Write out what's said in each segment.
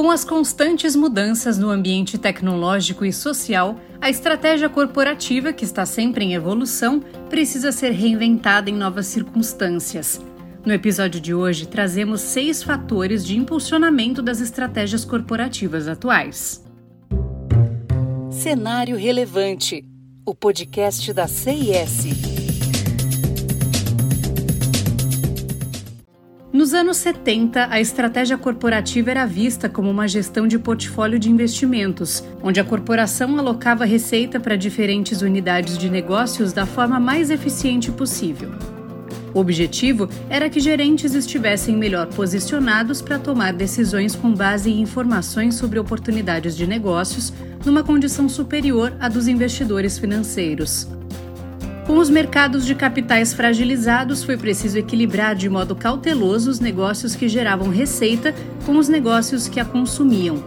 Com as constantes mudanças no ambiente tecnológico e social, a estratégia corporativa, que está sempre em evolução, precisa ser reinventada em novas circunstâncias. No episódio de hoje, trazemos seis fatores de impulsionamento das estratégias corporativas atuais. Cenário Relevante o podcast da CIS. Nos anos 70, a estratégia corporativa era vista como uma gestão de portfólio de investimentos, onde a corporação alocava receita para diferentes unidades de negócios da forma mais eficiente possível. O objetivo era que gerentes estivessem melhor posicionados para tomar decisões com base em informações sobre oportunidades de negócios, numa condição superior à dos investidores financeiros. Com os mercados de capitais fragilizados, foi preciso equilibrar de modo cauteloso os negócios que geravam receita com os negócios que a consumiam.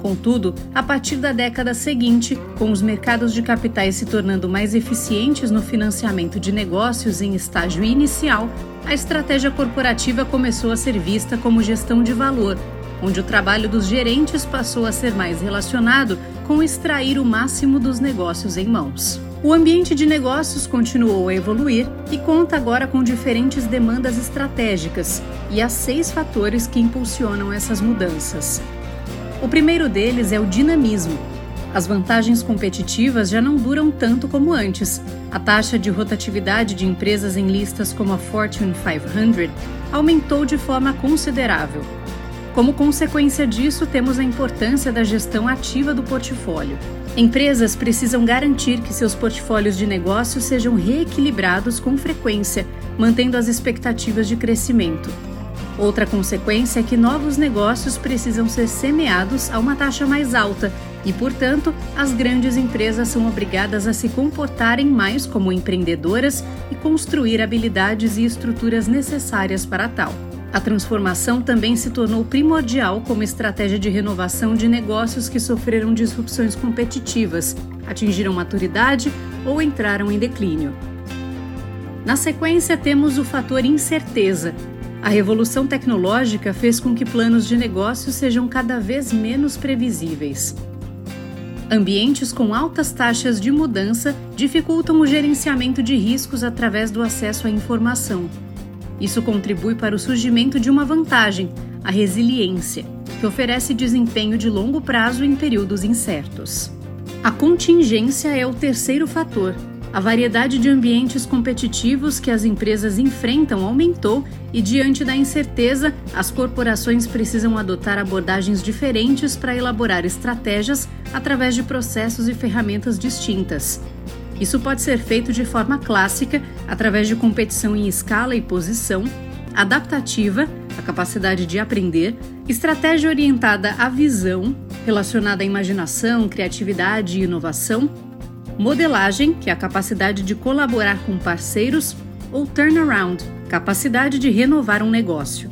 Contudo, a partir da década seguinte, com os mercados de capitais se tornando mais eficientes no financiamento de negócios em estágio inicial, a estratégia corporativa começou a ser vista como gestão de valor, onde o trabalho dos gerentes passou a ser mais relacionado com extrair o máximo dos negócios em mãos. O ambiente de negócios continuou a evoluir e conta agora com diferentes demandas estratégicas, e há seis fatores que impulsionam essas mudanças. O primeiro deles é o dinamismo. As vantagens competitivas já não duram tanto como antes. A taxa de rotatividade de empresas em listas como a Fortune 500 aumentou de forma considerável. Como consequência disso, temos a importância da gestão ativa do portfólio. Empresas precisam garantir que seus portfólios de negócios sejam reequilibrados com frequência, mantendo as expectativas de crescimento. Outra consequência é que novos negócios precisam ser semeados a uma taxa mais alta e, portanto, as grandes empresas são obrigadas a se comportarem mais como empreendedoras e construir habilidades e estruturas necessárias para tal. A transformação também se tornou primordial como estratégia de renovação de negócios que sofreram disrupções competitivas, atingiram maturidade ou entraram em declínio. Na sequência, temos o fator incerteza. A revolução tecnológica fez com que planos de negócio sejam cada vez menos previsíveis. Ambientes com altas taxas de mudança dificultam o gerenciamento de riscos através do acesso à informação. Isso contribui para o surgimento de uma vantagem, a resiliência, que oferece desempenho de longo prazo em períodos incertos. A contingência é o terceiro fator. A variedade de ambientes competitivos que as empresas enfrentam aumentou e, diante da incerteza, as corporações precisam adotar abordagens diferentes para elaborar estratégias através de processos e ferramentas distintas. Isso pode ser feito de forma clássica, através de competição em escala e posição, adaptativa, a capacidade de aprender, estratégia orientada à visão, relacionada à imaginação, criatividade e inovação, modelagem, que é a capacidade de colaborar com parceiros, ou turnaround, capacidade de renovar um negócio.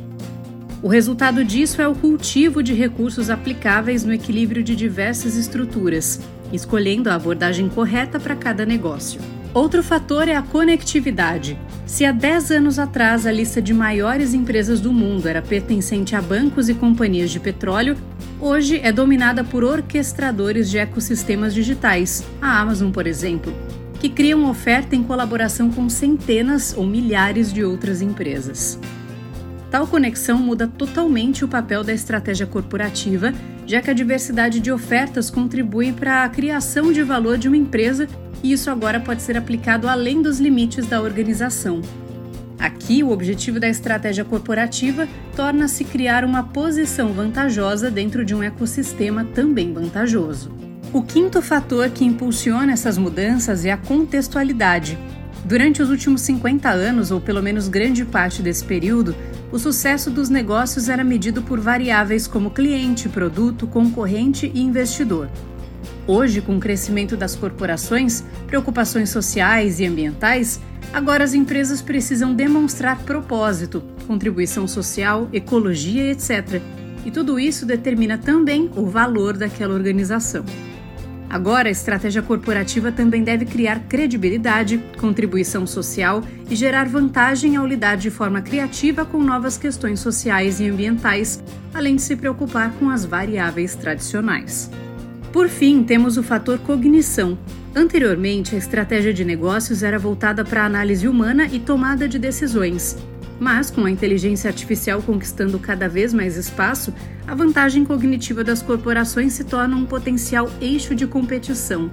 O resultado disso é o cultivo de recursos aplicáveis no equilíbrio de diversas estruturas, escolhendo a abordagem correta para cada negócio. Outro fator é a conectividade. Se há 10 anos atrás a lista de maiores empresas do mundo era pertencente a bancos e companhias de petróleo, hoje é dominada por orquestradores de ecossistemas digitais, a Amazon, por exemplo, que criam oferta em colaboração com centenas ou milhares de outras empresas. Tal conexão muda totalmente o papel da estratégia corporativa, já que a diversidade de ofertas contribui para a criação de valor de uma empresa e isso agora pode ser aplicado além dos limites da organização. Aqui, o objetivo da estratégia corporativa torna-se criar uma posição vantajosa dentro de um ecossistema também vantajoso. O quinto fator que impulsiona essas mudanças é a contextualidade. Durante os últimos 50 anos, ou pelo menos grande parte desse período, o sucesso dos negócios era medido por variáveis como cliente, produto, concorrente e investidor. Hoje, com o crescimento das corporações, preocupações sociais e ambientais, agora as empresas precisam demonstrar propósito, contribuição social, ecologia, etc. E tudo isso determina também o valor daquela organização. Agora, a estratégia corporativa também deve criar credibilidade, contribuição social e gerar vantagem ao lidar de forma criativa com novas questões sociais e ambientais, além de se preocupar com as variáveis tradicionais. Por fim, temos o fator cognição. Anteriormente, a estratégia de negócios era voltada para a análise humana e tomada de decisões. Mas, com a inteligência artificial conquistando cada vez mais espaço, a vantagem cognitiva das corporações se torna um potencial eixo de competição.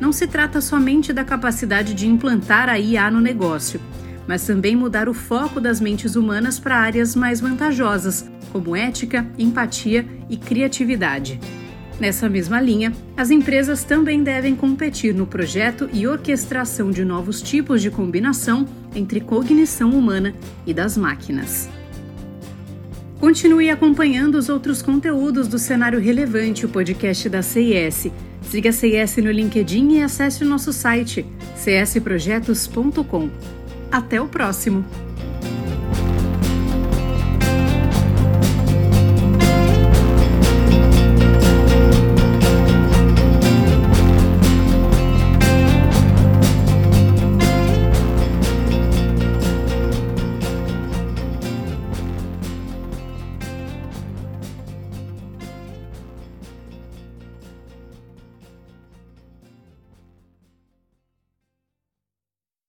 Não se trata somente da capacidade de implantar a IA no negócio, mas também mudar o foco das mentes humanas para áreas mais vantajosas, como ética, empatia e criatividade. Nessa mesma linha, as empresas também devem competir no projeto e orquestração de novos tipos de combinação entre cognição humana e das máquinas. Continue acompanhando os outros conteúdos do Cenário Relevante, o podcast da CIS. Siga a CIS no LinkedIn e acesse o nosso site csprojetos.com. Até o próximo!